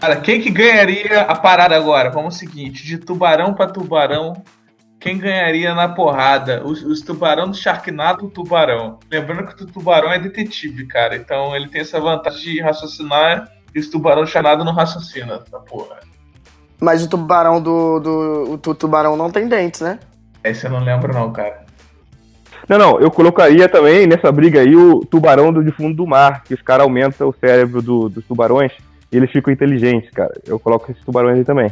Cara, quem que ganharia a parada agora? Vamos ao seguinte, de tubarão para tubarão, quem ganharia na porrada? Os, os tubarão do Sharknado ou tubarão? Lembrando que o tubarão é detetive, cara. Então ele tem essa vantagem de raciocinar e os tubarão do Sharknado não raciocinam, tá porra. Mas o tubarão do, do. O tubarão não tem dentes, né? Esse eu não lembro, não, cara. Não, não, eu colocaria também nessa briga aí o tubarão do de fundo do mar, que os caras aumentam o cérebro do, dos tubarões e eles ficam inteligentes, cara. Eu coloco esses tubarões aí também.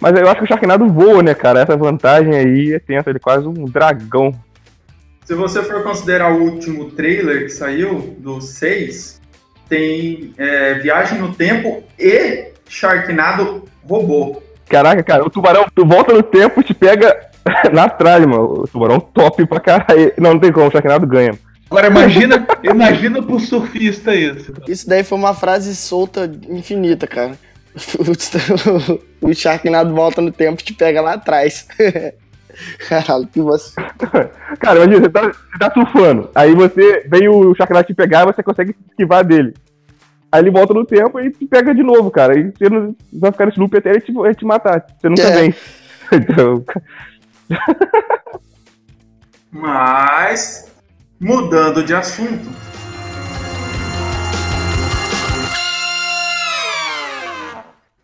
Mas eu acho que o Sharknado voa, né, cara? Essa vantagem aí é tensa, ele é quase um dragão. Se você for considerar o último trailer que saiu, do 6, tem é, Viagem no Tempo e Sharknado robô. Caraca, cara, o tubarão, tu volta no tempo e te pega na tralha, mano. O tubarão top pra caralho. Não, não tem como, o Sharknado ganha. Agora imagina, imagina pro surfista isso. Isso daí foi uma frase solta infinita, cara. O, Sharknado volta no tempo e te pega lá atrás. Caralho, que você. Cara, imagina, você tá, você tá surfando. Aí você vem o Sharknado te pegar e você consegue esquivar dele. Aí ele volta no tempo e te pega de novo, cara. E você não vai ficar nesse loop até ele te, ele te matar. Você nunca é. vem. Então. Mas, mudando de assunto.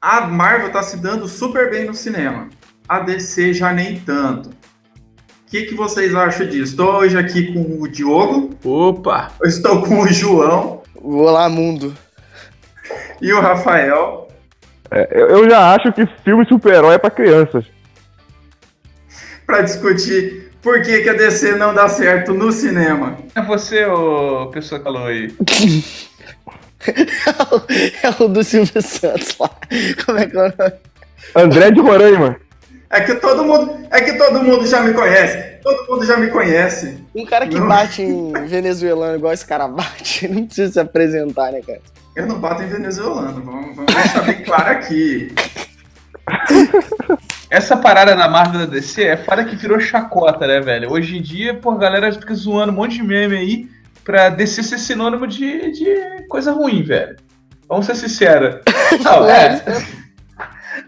A Marvel tá se dando super bem no cinema. A DC já nem tanto. O que, que vocês acham disso? Estou hoje aqui com o Diogo. Opa! Eu estou com o João. Olá, mundo. E o Rafael. É, eu já acho que filme super-herói é para crianças. Para discutir por que, que a DC não dá certo no cinema. É você, ô pessoa que falou aí. é, o, do Silvio Santos lá. Como é que é o nome? André de Roraima. É que todo mundo, é que todo mundo já me conhece. Todo mundo já me conhece. Um cara que não. bate em venezuelano igual esse cara bate, não precisa se apresentar, né, cara? Eu não bato em venezuelano, vamos, vamos deixar bem claro aqui. Essa parada da Marvel da DC é fora que virou chacota, né, velho? Hoje em dia, pô, a galera fica zoando um monte de meme aí pra DC ser sinônimo de, de coisa ruim, velho. Vamos ser sinceros. Não, é.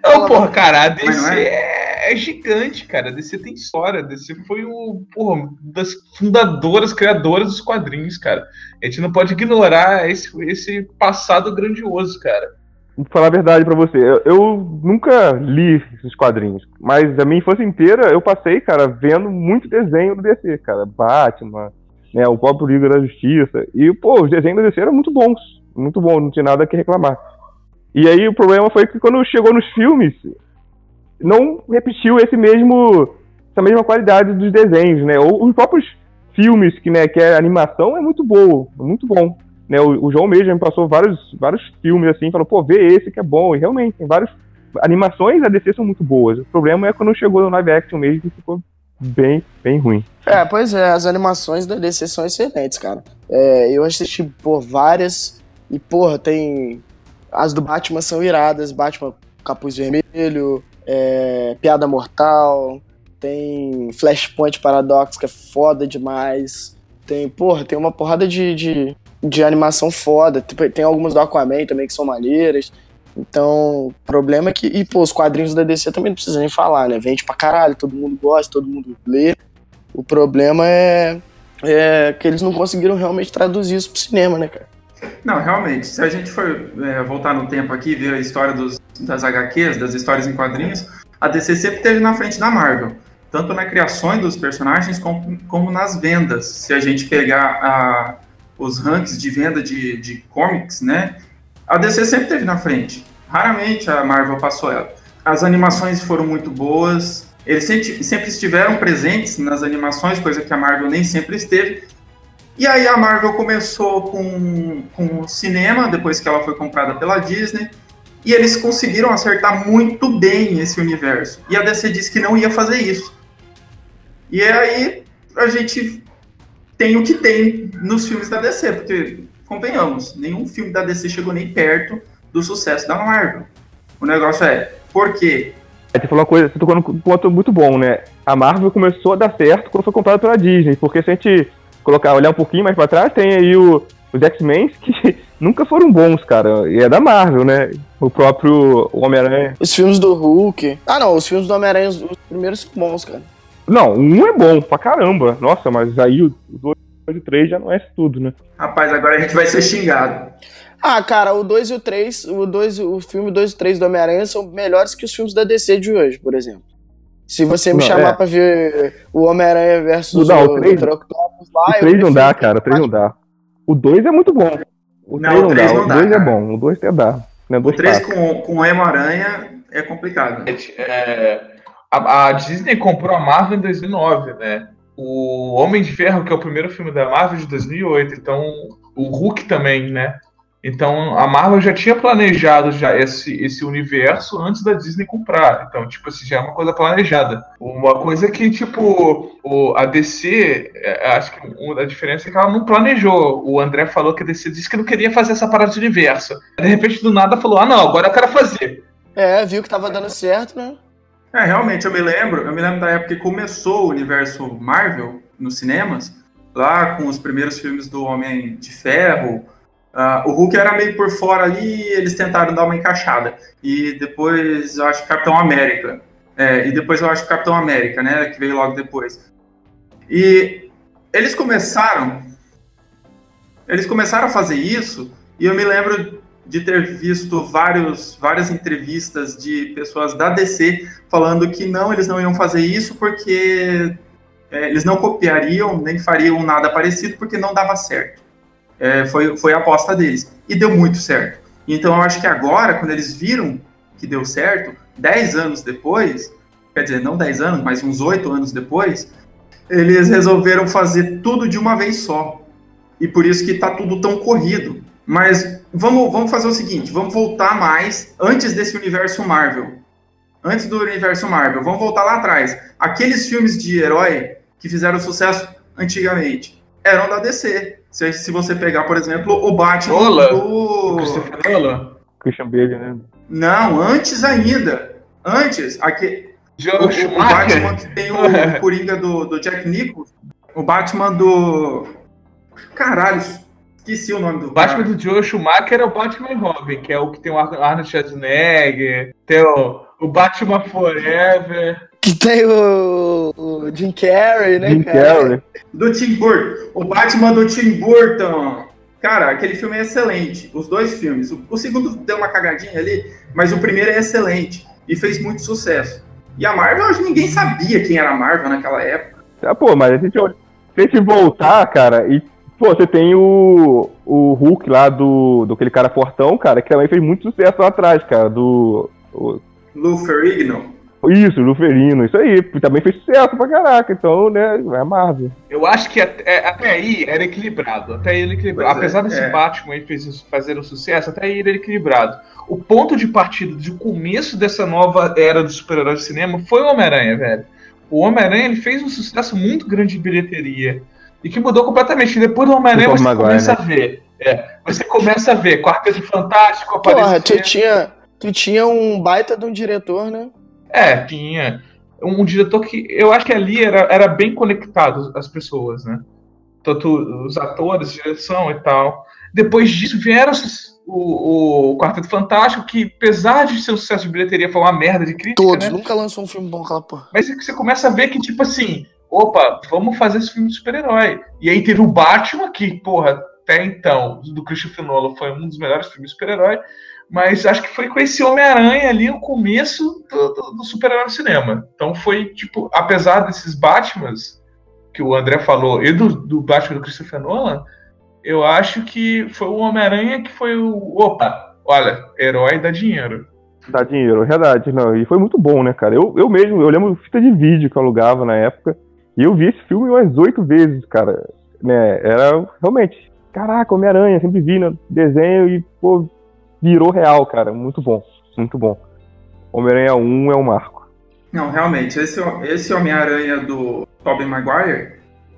Não, porra, cara, a DC é? é? é? gigante, cara. A DC tem história. A DC foi o, porra, das fundadoras, criadoras dos quadrinhos, cara. A gente não pode ignorar esse, esse passado grandioso, cara. Falar a verdade para você. Eu, eu, nunca li esses quadrinhos, mas a minha infância inteira eu passei, cara, vendo muito desenho do DC, cara. Batman, né, o próprio Liga da Justiça. E, pô, os desenhos da DC eram muito bons. Muito bons, não tinha nada que reclamar. E aí o problema foi que quando chegou nos filmes, não repetiu esse mesmo essa mesma qualidade dos desenhos, né? Ou os próprios filmes que, né, que a animação é muito boa, muito bom. Né, o, o João mesmo me passou vários, vários filmes assim, falou, pô, vê esse que é bom. E realmente, tem várias animações da DC são muito boas. O problema é quando chegou no live action mesmo que ficou bem, bem ruim. É, pois é, as animações da DC são excelentes, cara. É, eu assisti por várias e, porra, tem. As do Batman são iradas, Batman Capuz Vermelho, é, Piada Mortal, tem Flashpoint Paradox, que é foda demais. Tem, porra, tem uma porrada de, de, de animação foda. Tipo, tem algumas do Aquaman também que são maneiras. Então, o problema é que. E, pô, os quadrinhos da DC também não precisa nem falar, né? Vende pra caralho, todo mundo gosta, todo mundo lê. O problema é, é que eles não conseguiram realmente traduzir isso pro cinema, né, cara? Não, realmente. Se a gente for é, voltar no tempo aqui e ver a história dos, das HQs, das histórias em quadrinhos, a DC sempre esteve na frente da Marvel. Tanto na criação dos personagens como, como nas vendas. Se a gente pegar a, os rankings de venda de, de comics, né? A DC sempre esteve na frente. Raramente a Marvel passou ela. As animações foram muito boas. Eles sempre, sempre estiveram presentes nas animações, coisa que a Marvel nem sempre esteve. E aí a Marvel começou com, com o cinema, depois que ela foi comprada pela Disney. E eles conseguiram acertar muito bem esse universo. E a DC disse que não ia fazer isso. E aí a gente tem o que tem nos filmes da DC, porque convenhamos, nenhum filme da DC chegou nem perto do sucesso da Marvel. O negócio é, por quê? É, você falou uma coisa, você tocou num ponto muito bom, né? A Marvel começou a dar certo quando foi comprada pela Disney, porque se a gente colocar, olhar um pouquinho mais para trás, tem aí o, os X-Men que nunca foram bons, cara. E é da Marvel, né? O próprio Homem-Aranha. Os filmes do Hulk. Ah, não, os filmes do Homem-Aranha, os os primeiros são bons, cara. Não, um é bom pra caramba. Nossa, mas aí o 2 e o 3 já não é isso tudo, né? Rapaz, agora a gente vai ser xingado. Ah, cara, o 2 e o 3, o, 2, o filme 2 e o 3 do Homem-Aranha são melhores que os filmes da DC de hoje, por exemplo. Se você me Não, chamar é. pra ver o Homem-Aranha versus Não, o, o três- Dr. Octopus lá, O eu 3 não dá, cara. O 3 não dá. O 2 é muito bom. O Não, 3 o não, três dá. não O dá, 2 é bom. O 2 até dá. Né? O Dois 3 passos. com, com o Emo-Aranha é complicado. É, a, a Disney comprou a Marvel em 2009, né? O Homem de Ferro, que é o primeiro filme da Marvel de 2008, então o Hulk também, né? Então a Marvel já tinha planejado já esse, esse universo antes da Disney comprar. Então, tipo assim, já é uma coisa planejada. Uma coisa que, tipo, o, a DC, é, acho que a diferença é que ela não planejou. O André falou que a DC disse que não queria fazer essa parada de universo. De repente, do nada, falou: ah, não, agora eu quero fazer. É, viu que tava dando certo, né? É, realmente, eu me lembro, eu me lembro da época que começou o universo Marvel nos cinemas, lá com os primeiros filmes do Homem de Ferro. Ah, o Hulk era meio por fora ali, eles tentaram dar uma encaixada. E depois eu acho Capitão América. É, e depois eu acho Capitão América, né? Que veio logo depois. E eles começaram. Eles começaram a fazer isso, e eu me lembro de ter visto vários, várias entrevistas de pessoas da DC falando que não, eles não iam fazer isso porque é, eles não copiariam nem fariam nada parecido porque não dava certo. É, foi, foi a aposta deles. E deu muito certo. Então eu acho que agora, quando eles viram que deu certo, 10 anos depois, quer dizer, não 10 anos, mas uns 8 anos depois, eles resolveram fazer tudo de uma vez só. E por isso que tá tudo tão corrido. Mas vamos, vamos fazer o seguinte, vamos voltar mais antes desse universo Marvel. Antes do universo Marvel, vamos voltar lá atrás. Aqueles filmes de herói que fizeram sucesso antigamente eram da DC. Se, se você pegar, por exemplo, o Batman Nolan. O do. Nolan. Christian Bale, né? Não, antes ainda. Antes, aqui, o, o Batman que tem o Coringa do, do Jack Nicholson. O Batman do. Caralho, esqueci o nome do O Batman cara. do Joe Schumacher é o Batman Robin, que é o que tem o Ar- Arnold Schwarzenegger, tem o, o Batman Forever. Que tem o, o Jim Carrey, né, Jim cara? Carrey. Do Tim Burton. O Batman do Tim Burton. Cara, aquele filme é excelente. Os dois filmes. O, o segundo deu uma cagadinha ali, mas o primeiro é excelente. E fez muito sucesso. E a Marvel, acho que ninguém sabia quem era a Marvel naquela época. Ah, pô, mas a gente, se a gente voltar, cara, e, pô, você tem o, o Hulk lá do, do aquele cara fortão, cara, que também fez muito sucesso lá atrás, cara, do... o- Lou Ferrigno. isso, Luferino, isso aí, também fez sucesso pra caraca, então, né, é Marvel. Eu acho que até, até aí era equilibrado. Até aí era equilibrado. Pois é, Apesar desse é. Batman aí fez, fazer um sucesso, até aí era equilibrado. O ponto de partida de começo dessa nova era do super-herói de cinema foi o Homem-Aranha, velho. O Homem-Aranha ele fez um sucesso muito grande de bilheteria. E que mudou completamente. E depois do Homem-Aranha você Maguire, começa a ver. É, você começa a ver Quarteto Fantástico Porra, aparecendo. tu tinha, tu tinha um baita de um diretor, né? É, tinha. Um, um diretor que eu acho que ali era, era bem conectado as pessoas, né? Tanto os atores, direção e tal. Depois disso vieram os- o, o Quarteto Fantástico, que apesar de ser um sucesso de bilheteria, foi uma merda de crítica, Todos. né? Nunca lançou um filme bom aquela porra. Mas é você começa a ver que, tipo assim, opa, vamos fazer esse filme de super-herói. E aí teve o Batman, que, porra, até então, do Christopher Nolan, foi um dos melhores filmes de super-herói. Mas acho que foi com esse Homem-Aranha ali o começo do, do- do super-herói no cinema. Então foi, tipo, apesar desses Batmans que o André falou e do, do Batman do Christopher Nolan, eu acho que foi o Homem-Aranha que foi o. Opa, olha, herói dá dinheiro. Dá dinheiro, é verdade, não, e foi muito bom, né, cara, eu, eu mesmo, eu lembro fita de vídeo que eu alugava na época, e eu vi esse filme umas oito vezes, cara, né, era realmente, caraca, Homem-Aranha, sempre vi no desenho e, pô, virou real, cara, muito bom, muito bom. Homem-Aranha 1 é um marco. Não, realmente, esse, esse Homem-Aranha do Tobey Maguire,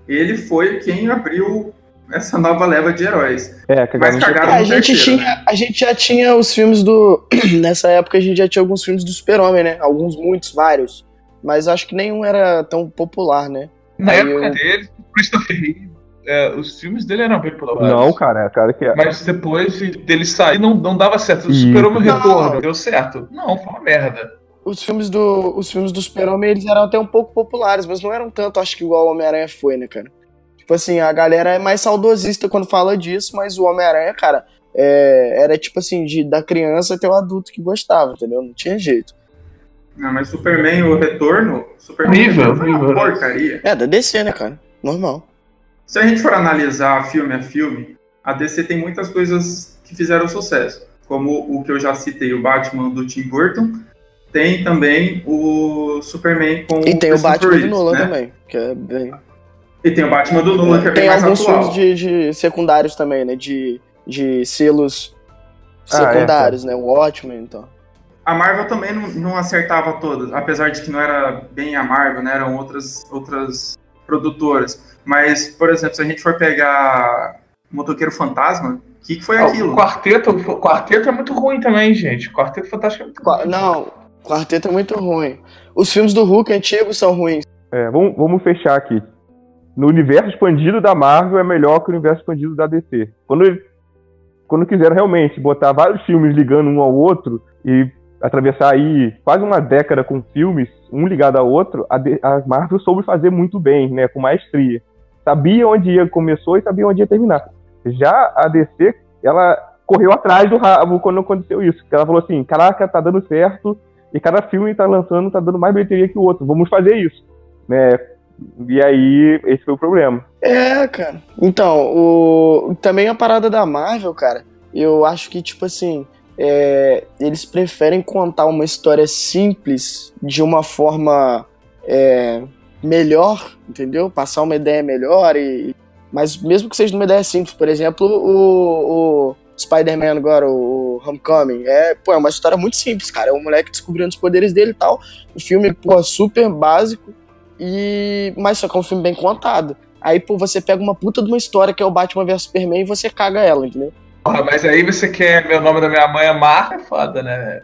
ele foi quem abriu essa nova leva de heróis. É, cagaram Mas cagaram É, a, gente terceiro, tinha, a gente já tinha os filmes do. Nessa época a gente já tinha alguns filmes do Super-Homem, né? Alguns, muitos, vários. Mas acho que nenhum era tão popular, né? Na Aí época eu- dele, Christopher Reeve. é, os filmes dele eram bem polarizados. Não, cara, cara que é. Mas depois dele sair, não, não dava certo. O Isso. Super-Homem Não. Retorno deu certo. Não, foi uma merda. Os filmes do, os filmes do Super-Homem, eles eram até um pouco populares, mas não eram tanto, acho que igual o Homem-Aranha foi, né, cara? Tipo assim, a galera é mais saudosista quando fala disso, mas o Homem-Aranha, cara, é, era tipo assim, de, da criança até o adulto que gostava, entendeu? Não tinha jeito. Não, mas Superman, o retorno, Superman Horrível, uma horrível, porcaria. É, da DC, né, cara? Normal. Se a gente for analisar filme a filme, a DC tem muitas coisas que fizeram sucesso, como o que eu já citei, o Batman do Tim Burton. Tem também o Superman com E tem o Christopher Batman do Reeves, Nolan né? tambem, que é bem... E tem o Batman do Nolan, que é bem Tem mais alguns atual. filmes de, de secundários também, né? De, de selos Ah, é, secundários, né? O Watchmen, então. A Marvel também não, não acertava todas, apesar de que não era bem a Marvel, né? Eram outras, outras produtoras. Mas, por exemplo, se a gente for pegar Motoqueiro Fantasma, o que, que foi Ah, aquilo? O quarteto, o quarteto é muito ruim também, gente. O quarteto fantástico é muito Qua- ruim. Não, Quarteto é muito ruim. Os filmes do Hulk antigos são ruins. É, vamos, vamos fechar aqui. No universo expandido da Marvel é melhor que o universo expandido da DC. Quando, quando quiseram realmente botar vários filmes ligando um ao outro e atravessar aí quase uma década com filmes, um ligado ao outro, a, a Marvel soube fazer muito bem, né, com maestria. Sabia onde ia começou e sabia onde ia terminar. Já a DC, ela correu atrás do rabo quando aconteceu isso. Ela falou assim, caraca, tá dando certo, e cada filme tá lançando, tá dando mais bilheteria que o outro, vamos fazer isso. Né? E aí, esse foi o problema. É, cara. Então, o... também a parada da Marvel, cara, eu acho que, tipo assim, é, eles preferem contar uma história simples de uma forma é, melhor, entendeu? Passar uma ideia melhor e. Mas mesmo que seja uma ideia simples, por exemplo, o, o Spider-Man agora, o Homecoming, é, pô, é uma história muito simples, cara. É um moleque descobrindo os poderes dele e tal. O filme, pô, super básico. E. Mas só que é um filme bem contado. Aí, pô, você pega uma puta de uma história que é o Batman vs Superman e você caga ela, entendeu? Porra, mas aí você quer meu nome da minha mãe é Marta, é foda, né?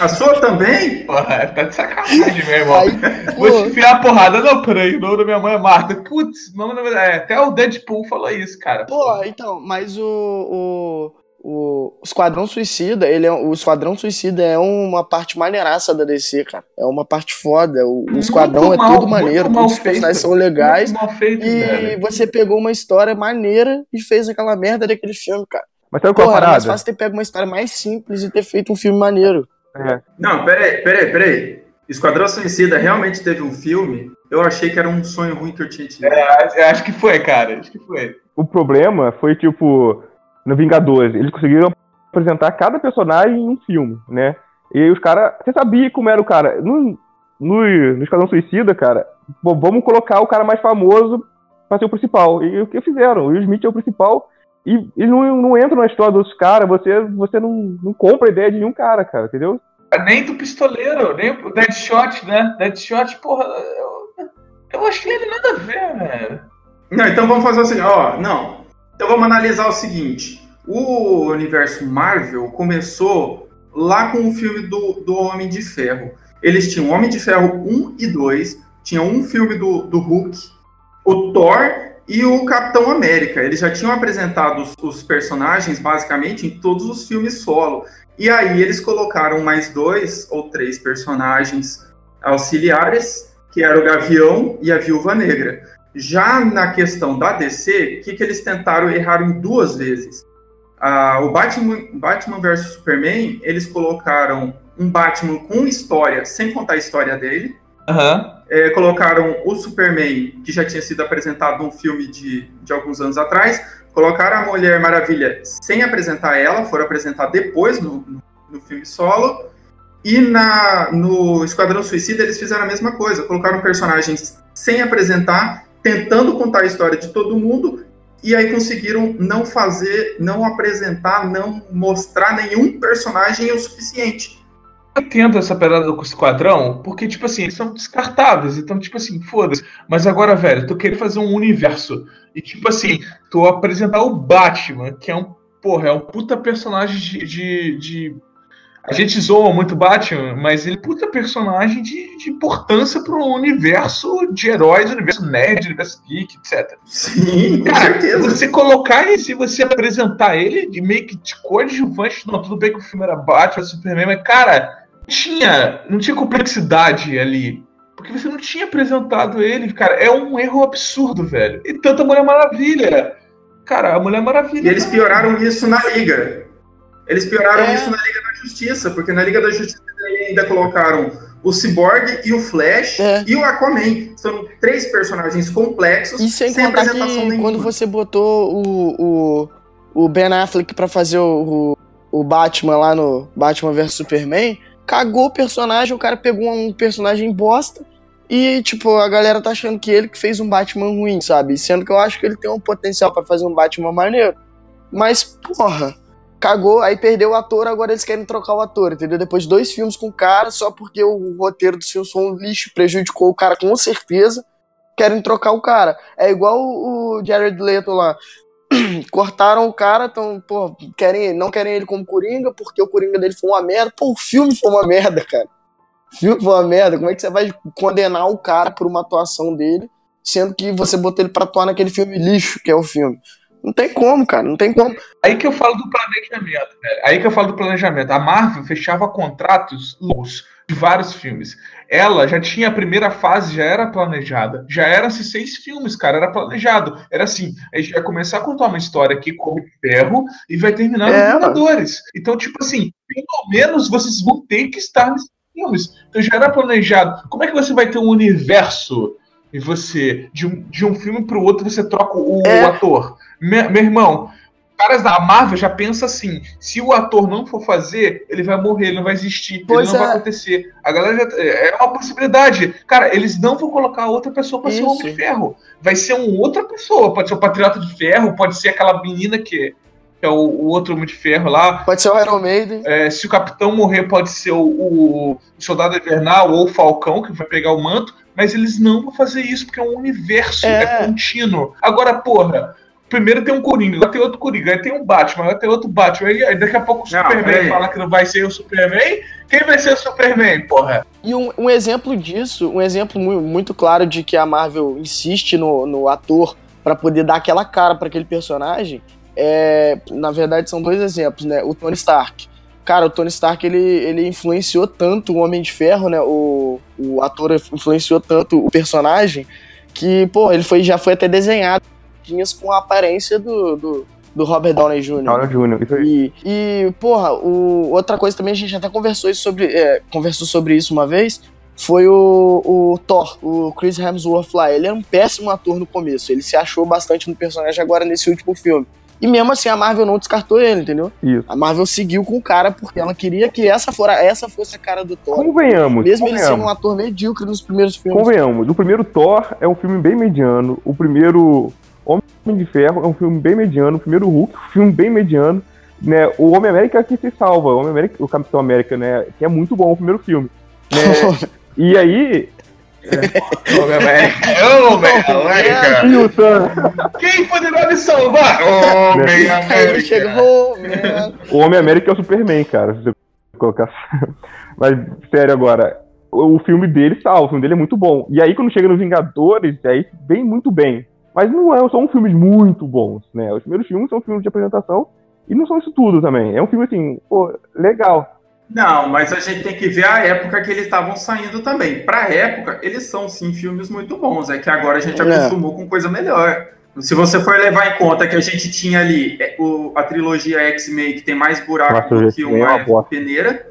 A sua também? Porra, tá de sacanagem, meu irmão. Aí, Vou te enfiar a porrada. Não, peraí, o nome da minha mãe é Marta. Putz, o nome da minha... é, até o Deadpool falou isso, cara. pô, então, mas o. o... O Esquadrão Suicida, ele é, o Esquadrão Suicida é uma parte maneiraça da DC, cara. É uma parte foda. O, o Esquadrão Muito é mal, tudo maneiro, todos os personagens são legais. Feito, E velho. você pegou uma história maneira e fez aquela merda daquele filme, cara. Mas sabe qual é a Porra, era mais parada? fácil ter pego uma história mais simples e ter feito um filme maneiro. É, Não, peraí, peraí, peraí. Esquadrão Suicida realmente teve um filme. Eu achei que era um sonho ruim que eu tinha tido. É, acho que foi, cara. Acho que foi. o problema foi, tipo, no Vingadores, eles conseguiram apresentar cada personagem em um filme, né? E aí os caras. Você sabia como era o cara? No, no, no Esquadrão Suicida, cara, pô, vamos colocar o cara mais famoso pra ser o principal. E o que fizeram? O Will Smith é o principal. E ele não, não entra na história dos caras, você, você não, não compra a ideia de nenhum cara, cara, entendeu? Nem do pistoleiro, nem o Deadshot, né? Deadshot, porra. Eu, eu achei ele nada a ver, velho. Não, então vamos fazer assim, ó, não. Então vamos analisar o seguinte. O universo Marvel começou lá com o filme do, do Homem de Ferro. Eles tinham Homem de Ferro 1 e 2, tinha um filme do, do Hulk, o Thor e o Capitão América. Eles já tinham apresentado os, os personagens basicamente em todos os filmes solo. E aí eles colocaram mais dois ou três personagens auxiliares, que era o Gavião e a Viúva Negra. Já na questão da DC, o que, que eles tentaram errar em duas vezes? Ah, o Batman, Batman vs Superman, eles colocaram um Batman com história, sem contar a história dele. Aham. É, colocaram o Superman, que já tinha sido apresentado num filme de, de alguns anos atrás. Colocaram a Mulher Maravilha sem apresentar ela, foram apresentar depois no, no, no filme solo. E na, no Esquadrão Suicida eles fizeram a mesma coisa. Colocaram personagens sem apresentar, tentando contar a história de todo mundo. E aí conseguiram não fazer, não apresentar, não mostrar nenhum personagem o suficiente. Eu entendo essa parada com o esquadrão, porque, tipo assim, eles são descartáveis, então, tipo assim, foda-se. Mas agora, velho, tu querer fazer um universo e, tipo assim, tu apresentar o Batman, que é um, porra, é um puta personagem de, de, de A gente zoa muito Batman, mas ele é puta personagem de, de importância pro universo de heróis, universo nerd, universo geek, etc. Sim, com Cara, certeza. você colocar e se você apresentar ele de meio que de coadjuvante, não, tudo bem que o filme era Batman, Superman, mas, cara, tinha, não tinha complexidade ali. Porque você não tinha apresentado ele, cara. É um erro absurdo, velho. E tanta Mulher Maravilha. Cara, a Mulher Maravilha. E eles pioraram isso na Liga. Eles pioraram É. isso na Liga da Justiça, porque na Liga da Justiça ainda colocaram o Cyborg e o Flash É. e o Aquaman. São três personagens complexos, E sem contar apresentação que nenhuma. quando você botou o, o, o Ben Affleck pra fazer o, o, o Batman lá no Batman vs Superman, cagou o personagem, o cara pegou um personagem bosta e, tipo, a galera tá achando que ele que fez um Batman ruim, sabe? Sendo que eu acho que ele tem um potencial pra fazer um Batman maneiro. Mas, porra, cagou, aí perdeu o ator, agora eles querem trocar o ator, entendeu? Depois de dois filmes com o cara, só porque o roteiro dos filmes foi um lixo, prejudicou o cara com certeza, querem trocar o cara. É igual o Jared Leto lá. Cortaram o cara, então, pô, querem, não querem ele como Coringa, porque o Coringa dele foi uma merda. Pô, o filme foi uma merda, cara. O filme foi uma merda. Como é que você vai condenar o cara por uma atuação dele, sendo que você botou ele pra atuar naquele filme lixo que é o filme? Não tem como, cara, não tem como. Aí que eu falo do planejamento, velho. Aí que eu falo do planejamento. A Marvel fechava contratos longos de vários filmes. Ela já tinha a primeira fase, já era planejada. Já eram esses seis filmes, cara, era planejado. Era assim, a gente vai começar a contar uma história aqui com o ferro e vai terminar É, nos Vingadores. Então, tipo assim, pelo menos vocês vão ter que estar nesses filmes. Então já era planejado. Como é que você vai ter um universo e você, de um, de um filme pro outro, você troca o É. ator? Me- meu irmão, caras da Marvel já pensam assim: se o ator não for fazer, ele vai morrer, ele não vai existir, Pois ele não é. vai acontecer. A galera já. É uma possibilidade. Cara, eles não vão colocar outra pessoa pra ser o. Homem de Ferro. Vai ser uma outra pessoa. Pode ser o Patriota de Ferro, pode ser aquela menina que, que é o, o outro Homem de Ferro lá. Pode ser o Iron Maiden. É, se o Capitão morrer, pode ser o, o Soldado Invernal ou o Falcão, que vai pegar o manto. Mas eles não vão fazer isso, porque é um universo, É. é, contínuo. Agora, porra. Primeiro tem um Coringa, agora tem outro Coringa, aí tem um Batman, agora tem outro Batman, aí, aí daqui a pouco o Não, Superman fala que não vai ser o Superman. Quem vai ser o Superman, porra? E um, um exemplo disso, um exemplo mu- muito claro de que a Marvel insiste no, no ator pra poder dar aquela cara pra aquele personagem, é, na verdade são dois exemplos, né? O Tony Stark. Cara, o Tony Stark ele, ele influenciou tanto o Homem de Ferro, né? O, o ator influenciou tanto o personagem que, pô, ele foi, já foi até desenhado com a aparência do, do, do Robert Downey Jr. Downey Jr. Isso aí. E, e, porra, o, outra coisa também, a gente até conversou sobre, é, conversou sobre isso uma vez, foi o, o Thor, o Chris Hemsworth lá. Ele era um péssimo ator no começo, ele se achou bastante no personagem agora nesse último filme. E mesmo assim a Marvel não descartou ele, entendeu? Isso. A Marvel seguiu com o cara porque ela queria que essa, fora, essa fosse a cara do Thor. Convenhamos. Mesmo ele sendo convenhamos. um ator medíocre nos primeiros filmes. Convenhamos, o primeiro Thor é um filme bem mediano, o primeiro Homem de Ferro é um filme bem mediano, o primeiro Hulk é filme bem mediano, né? O Homem América que se salva, o, Homem América, o Capitão América, né? Que é muito bom o primeiro filme. Né? e aí, Homem América. Homem América. e o Thanos, Quem poderá me salvar? Homem Aí ele América. man. o Homem América é o Superman, cara, se você colocar. Mas, sério agora, o, o filme dele salva, o filme dele é muito bom. E aí, quando chega no Vingadores, aí vem muito bem. Mas não é, são filmes muito bons, né? Os primeiros filmes são filmes de apresentação e não são isso tudo também. É um filme assim, pô, legal. Não, mas a gente tem que ver a época que eles estavam saindo também. Pra época, eles são sim filmes muito bons. É que agora a gente É. acostumou com coisa melhor. Se você for levar em conta que a gente tinha ali é, o- a trilogia X-Men, que tem mais buraco Nossa, do que é uma uma peneira,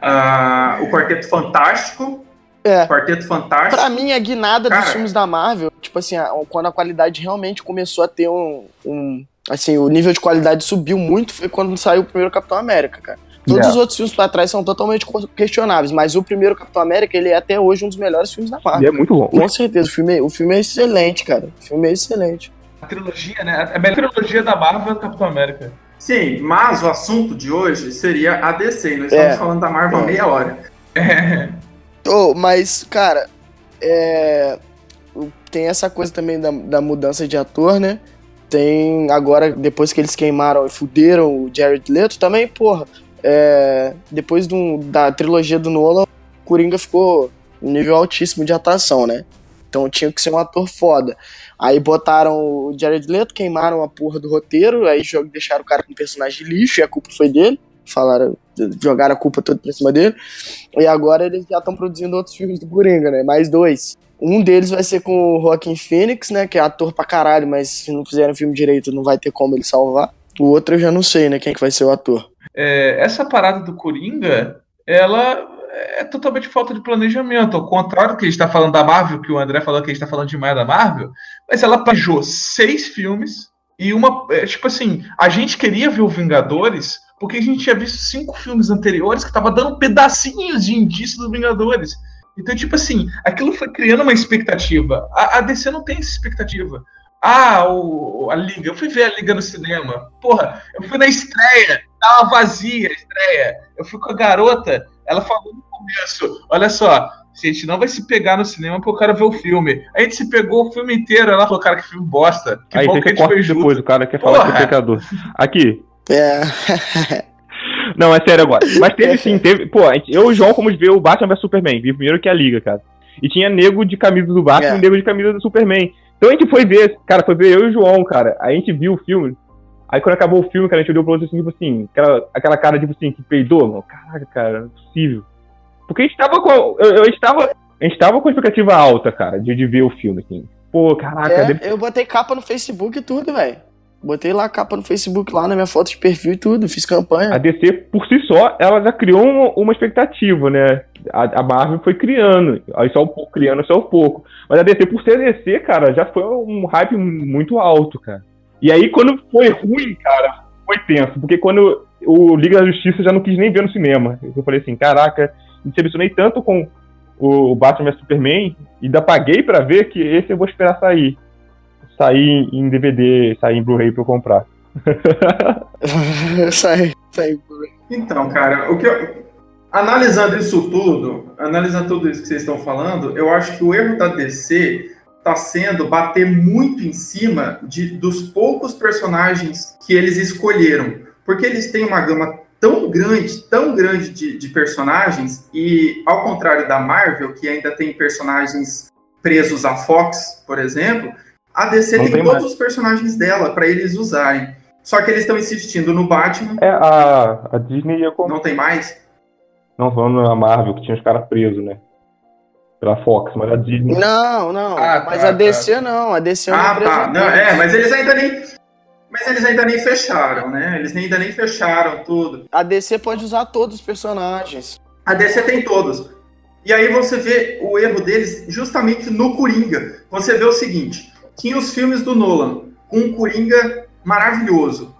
ah, o Quarteto Fantástico, É. Quarteto Fantástico. Pra mim, a guinada Cara. dos filmes da Marvel, tipo assim, a- quando a qualidade realmente começou a ter um, um- Assim, o nível de qualidade subiu muito foi quando saiu o primeiro Capitão América, cara. Todos Yeah. os outros filmes pra trás são totalmente questionáveis, mas o primeiro Capitão América, ele é até hoje um dos melhores filmes da E Marvel. é muito bom. Com certeza, o filme, o filme é excelente, cara. O filme é excelente. A trilogia, né? A melhor trilogia da Marvel é o Capitão América. Sim, mas o assunto de hoje seria a DC. Nós estamos É. falando da Marvel há É. meia hora. Oh, mas, cara, é, o- tem essa coisa também da, da mudança de ator, né? Tem agora, depois que eles queimaram e fuderam o Jared Leto, também, porra, é, depois do, da trilogia do Nolan, Coringa ficou nível altíssimo de atuação, né? Então tinha que ser um ator foda. Aí botaram o Jared Leto, queimaram a porra do roteiro, aí deixaram o cara com um personagem lixo e a culpa foi dele. Falaram, jogaram a culpa toda pra cima dele. E agora eles já estão produzindo outros filmes do Coringa, né? Mais dois. Um deles vai ser com o Joaquin Phoenix, né? Que é ator pra caralho, mas se não fizerem filme direito não vai ter como ele salvar. O outro eu já não sei, né? Quem que vai ser o ator. É, essa parada do Coringa, ela é totalmente falta de planejamento. Ao contrário do que a gente está falando da Marvel, que o André falou que a gente está falando demais da Marvel, mas ela planejou seis filmes e uma. É, tipo assim, a gente queria ver o Vingadores porque a gente tinha visto cinco filmes anteriores que tava dando pedacinhos de indício dos Vingadores. Então, tipo assim, aquilo foi criando uma expectativa. A, a DC não tem essa expectativa. Ah, o, a Liga. Eu fui ver a Liga no cinema. Porra, eu fui na estreia. Tava vazia a estreia. Eu fui com a garota. Ela falou no começo: Olha só, a gente não vai se pegar no cinema porque eu quero ver o filme. A gente se pegou o filme inteiro. Ela falou: Cara, que filme bosta. Que Aí bom tem que a que gente corte foi depois, o cara quer falar que é Porra. pecador. Aqui. É. Não, é sério agora. Mas teve sim, teve. Pô, eu e o João fomos ver o Batman vs Superman. Vi primeiro que a Liga, cara. E tinha nego de camisa do Batman É. e nego de camisa do Superman. Então a gente foi ver, cara, foi ver eu e o João, cara. A gente viu o filme. Aí quando acabou o filme, cara, a gente olhou pro outro assim, tipo assim, aquela, aquela cara, tipo assim, que peidou, mano. Caraca, cara, não é possível. Porque a gente tava com. Eu, eu estava. A gente tava com expectativa alta, cara, de, de ver o filme, assim. Pô, caraca, É, eu botei capa no Facebook e tudo, velho. Botei lá a capa no Facebook, lá na minha foto de perfil e tudo, fiz campanha. a DC, por si só, ela já criou uma, uma expectativa, né? A, a Marvel foi criando, aí só um pouco, criando só um pouco. Mas a DC, por ser DC, cara, já foi um hype muito alto, cara. E aí, quando foi ruim, cara, foi tenso. Porque quando o Liga da Justiça já não quis nem ver no cinema. Eu falei assim, caraca, me decepcionei tanto com o Batman vs Superman, e ainda paguei pra ver que esse eu vou esperar sair. Sair em DVD, sair em Blu-ray pra eu comprar. sai, sai. Então, cara, o que eu- analisando isso tudo, analisando tudo isso que vocês estão falando, eu acho que o erro da DC está sendo bater muito em cima de, dos poucos personagens que eles escolheram, porque eles têm uma gama tão grande, tão grande de, de personagens e ao contrário da Marvel, que ainda tem personagens presos à Fox, por exemplo, a DC Não tem, tem todos mais. os personagens dela para eles usarem. Só que eles estão insistindo no Batman, É, a, a Disney ia comprar. não tem mais. Não falando a Marvel, que tinha os caras presos, né? Pela Fox, mas a Disney. Não, não. Ah, mas tá, a DC não, a DC é uma Ah, tá. Não, é, mas eles ainda nem. Mas eles ainda nem fecharam, né? Eles ainda nem fecharam tudo. A DC pode usar todos os personagens. A DC tem todos. E aí você vê o erro deles justamente no Coringa. Você vê o seguinte: tinha os filmes do Nolan, com um Coringa maravilhoso.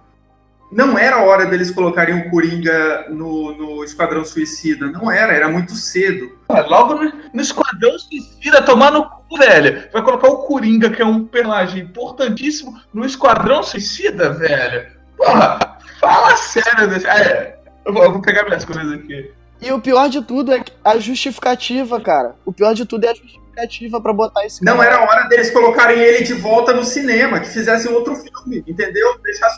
Não era a hora deles colocarem o Coringa no, no Esquadrão Suicida. Não era, era muito cedo. Porra, Logo no, no Esquadrão Suicida, tomar no cu, velho. Vai colocar o Coringa, que é um personagem importantíssimo, no Esquadrão Suicida, velho. Porra, fala sério é. Eu vou, eu vou pegar minhas coisas aqui. E o pior de tudo é a justificativa, cara. O pior de tudo é a justificativa pra botar esse Não cara. era a hora deles colocarem ele de volta no cinema, que fizessem outro filme, entendeu?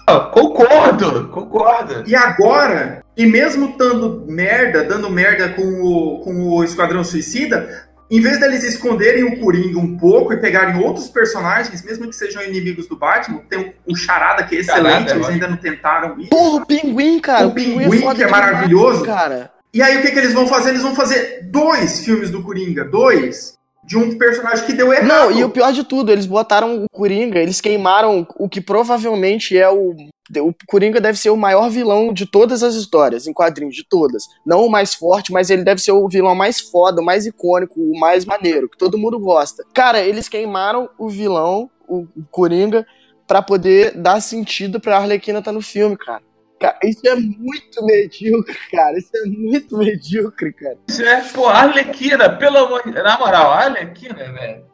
Ah, concordo, concordo. E agora, e mesmo dando merda, dando merda com o, com o Esquadrão Suicida, em vez deles esconderem o Coringa um pouco e pegarem outros personagens, mesmo que sejam inimigos do Batman, tem o, o Charada, que é excelente, Charada, eles ainda não tentaram isso. Porra, o pinguim, cara. O O, pinguim, Pinguim, é foda que é demais, maravilhoso. cara. E aí o que, que eles vão fazer? Eles vão fazer dois filmes do Coringa, dois, de um personagem que deu errado. Não, e o pior de tudo, eles botaram o Coringa, eles queimaram o que provavelmente é o. O Coringa deve ser o maior vilão de todas as histórias, em quadrinhos, de todas. Não o mais forte, mas ele deve ser o vilão mais foda, o mais icônico, o mais maneiro, que todo mundo gosta. Cara, eles queimaram o vilão, o Coringa, pra poder dar sentido pra Arlequina estar no filme, cara. Cara, Isso é muito medíocre, cara. Isso é muito medíocre, cara. Isso é, pô, Arlequina, pelo amor de Na moral, Arlequina, velho.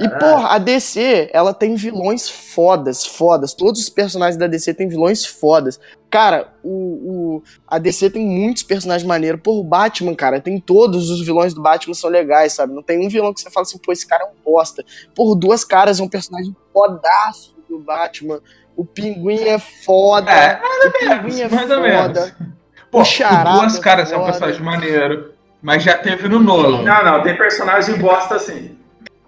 E, porra, a DC, ela tem vilões fodas, fodas. Todos os personagens da DC têm vilões fodas. Cara, o, o- a DC tem muitos personagens maneiros. Porra, o Batman, cara, tem todos os vilões do Batman são legais, sabe? Não tem um vilão que você fala assim, pô, esse cara é um bosta. Porra, Duas Caras é um personagem fodaço do Batman. O Pinguim é foda. É, o Pinguim é mais ou foda. menos. Pô, O Charada Duas Caras é um personagem maneiro, mas já teve no Nolan. Não, não, tem personagem bosta assim.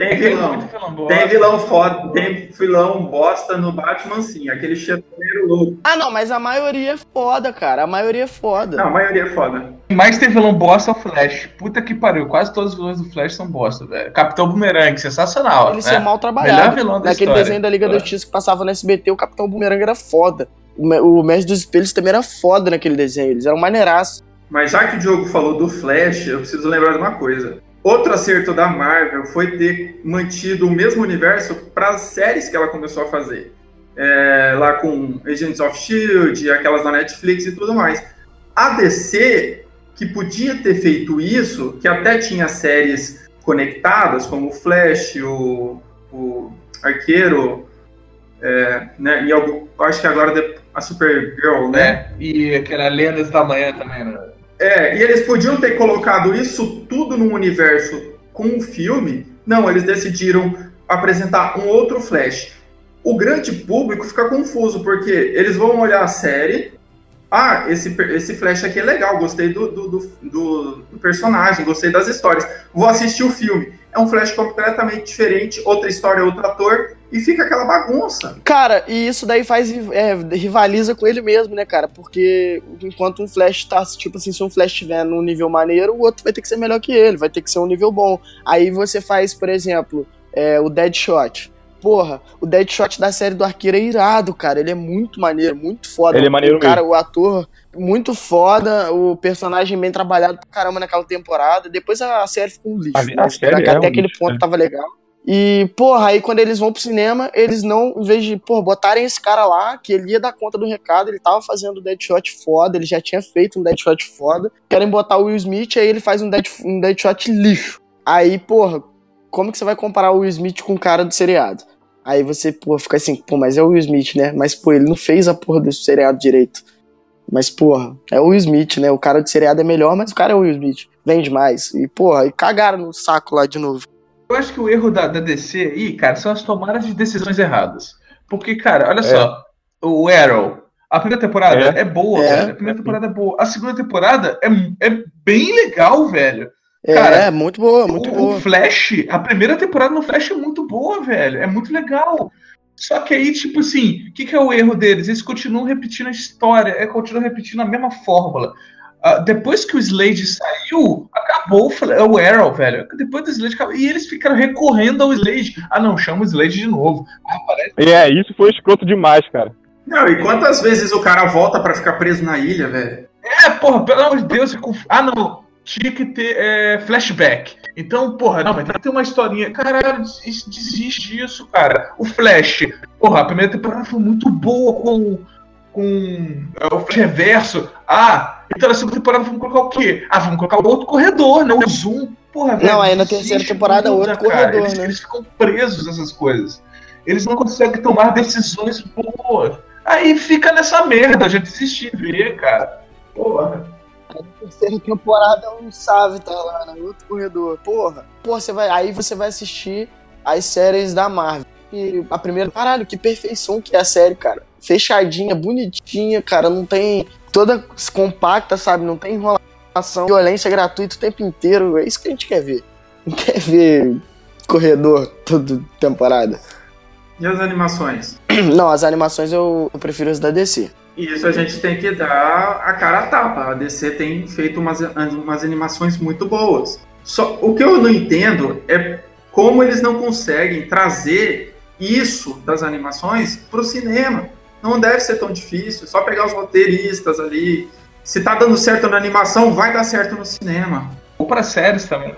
Tem vilão. muito vilão. Tem vilão foda, tem vilão bosta no Batman, sim. Aquele chefeiro louco. Ah, não, mas a maioria é foda, cara. A maioria é foda. Não, a maioria é foda. Mas tem vilão bosta é o Flash. Puta que pariu, quase todos os vilões do Flash são bosta, velho. Capitão Boomerang, sensacional. Eles né? são mal Melhor trabalhados. vilão da Naquele história. desenho da Liga da Justiça que passava no SBT, o Capitão Boomerang era foda. O Mestre dos Espelhos também era foda naquele desenho. Eles eram maneiraços. Mas já que o Diogo falou do Flash, eu preciso lembrar de uma coisa. Outro acerto da Marvel foi ter mantido o mesmo universo para as séries que ela começou a fazer. É, lá com Agents of Shield, aquelas da Netflix e tudo mais. A DC, que podia ter feito isso, que até tinha séries conectadas, como o Flash, o, o Arqueiro, é, né, e eu acho que agora a Supergirl, né? né? E aquela Lendas da Manhã também, né? É, e eles podiam ter colocado isso tudo num universo com um filme. Não, eles decidiram apresentar um outro Flash. O grande público fica confuso, porque eles vão olhar a série. Ah, esse, esse Flash aqui é legal, gostei do, do, do- do personagem, gostei das histórias. Vou assistir o filme. É um Flash completamente diferente, outra história, outro ator, e fica aquela bagunça. Cara, e isso daí faz é, rivaliza com ele mesmo, né, cara? Porque enquanto um Flash tá, tipo assim, se um Flash estiver num nível maneiro, o outro vai ter que ser melhor que ele, vai ter que ser um nível bom. Aí você faz, por exemplo, é, o Deadshot. Porra, o Deadshot da série do Arqueiro é irado, cara. Ele é muito maneiro, muito foda. Ele é maneiro o cara, o ator, muito foda, o personagem bem trabalhado pra caramba naquela temporada. Depois a série ficou um lixo. A- a mas série até é um aquele lixo, ponto é. tava legal. E, porra, aí quando eles vão pro cinema, eles não, em vez de, porra, botarem esse cara lá, que ele ia dar conta do recado, ele tava fazendo um Deadshot foda, ele já tinha feito um Deadshot foda, querem botar o Will Smith, aí ele faz um, dead, um Deadshot lixo. Aí, porra, como que você vai comparar o Will Smith com o cara do seriado? Aí você, pô, fica assim, pô, mas é o Will Smith, né? Mas, pô, ele não fez a porra do seriado direito. Mas, porra, é o Will Smith, né? O cara do seriado é melhor, mas o cara é o Will Smith. Vende mais. E, porra, e cagaram no saco lá de novo. Eu acho que o erro da, da DC aí, cara, são as tomadas de decisões erradas. Porque, cara, olha só, o Arrow, a primeira temporada é, É. boa, É. velho. A primeira temporada é boa. A segunda temporada é, é bem legal, velho. É, Cara, é muito boa, muito o, boa. o Flash, a primeira temporada no Flash é muito boa, velho. É muito legal. Só que aí, tipo assim, o que, que é o erro deles? Eles continuam repetindo a história, é, continuam repetindo a mesma fórmula. Ah, depois que o Slade saiu, acabou o, Arrow, velho. Depois do Slade, acabou. e eles ficaram recorrendo ao Slade. Ah, não, chama o Slade de novo. Ah, parece E é, isso foi escroto demais, cara. Não, e quantas vezes o cara volta pra ficar preso na ilha, velho? É, porra, pelo amor de Deus, eu conf- ah, não, tinha que ter é, flashback. Então, porra, não, mas tem que ter uma historinha. Caralho, des- desiste disso, cara. O Flash, porra, a primeira temporada foi muito boa com, com é, o Flash Reverso. Ah, então na segunda temporada vamos colocar o quê? Ah, vamos colocar o outro corredor, né? O Zoom. Porra, velho, Não, aí na terceira temporada, muda, outro cara. corredor, eles, né? Eles ficam presos nessas coisas. Eles não conseguem tomar decisões boas. Aí fica nessa merda, já desisti de ver, cara. Porra. terceira temporada um Save tá lá, né? Outro corredor. Porra. Porra, você vai. Aí você vai assistir as séries da Marvel. E a primeira. Caralho, que perfeição que é a série, cara. Fechadinha, bonitinha, cara. Não tem. Toda compacta, sabe? Não tem enrolação. Violência gratuita o tempo inteiro. É isso que a gente quer ver. Não quer ver corredor toda temporada. E as animações? Não, as animações eu, eu prefiro as da DC. E isso a gente tem que dar a cara a tapa. A DC tem feito umas, umas animações muito boas. Só, o que eu não entendo é como eles não conseguem trazer isso das animações para o cinema. Não deve ser tão difícil, só pegar os roteiristas ali. Se tá dando certo na animação, vai dar certo no cinema. Ou pra séries também.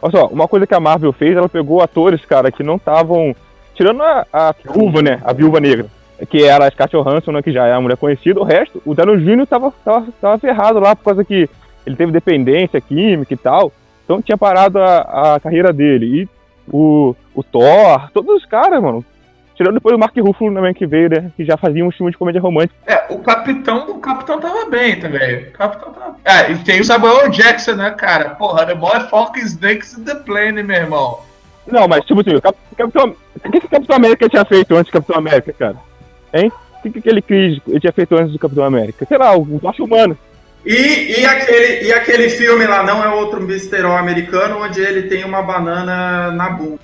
Olha só, uma coisa que a Marvel fez, ela pegou atores, cara, que não estavam. Tirando a, a viúva, né? A viúva negra. Que era a Scarlett Johansson, né? Que já é uma mulher conhecida. O resto, o Dano Jr. Tava, tava, tava ferrado lá por causa que ele teve dependência química e tal. Então tinha parado a, a carreira dele. E o, o Thor, todos os caras, mano. Tirando depois o Mark Ruffalo também que veio, né? Que já fazia um filme de comédia romântica. É, o capitão, o capitão tava bem também. O capitão tava. É, e tem o Samuel Jackson, né, cara? Porra, the boy fucking snakes in the plane, meu irmão. Não, mas tipo assim, o Cap- Capitão. O que, que o Capitão América tinha feito antes do Capitão América, cara? Hein? O que, que aquele Chris ele tinha feito antes do Capitão América? Sei lá, o Tocha Humano. E, e, aquele, e aquele filme lá não é outro besterol americano onde ele tem uma banana na bunda.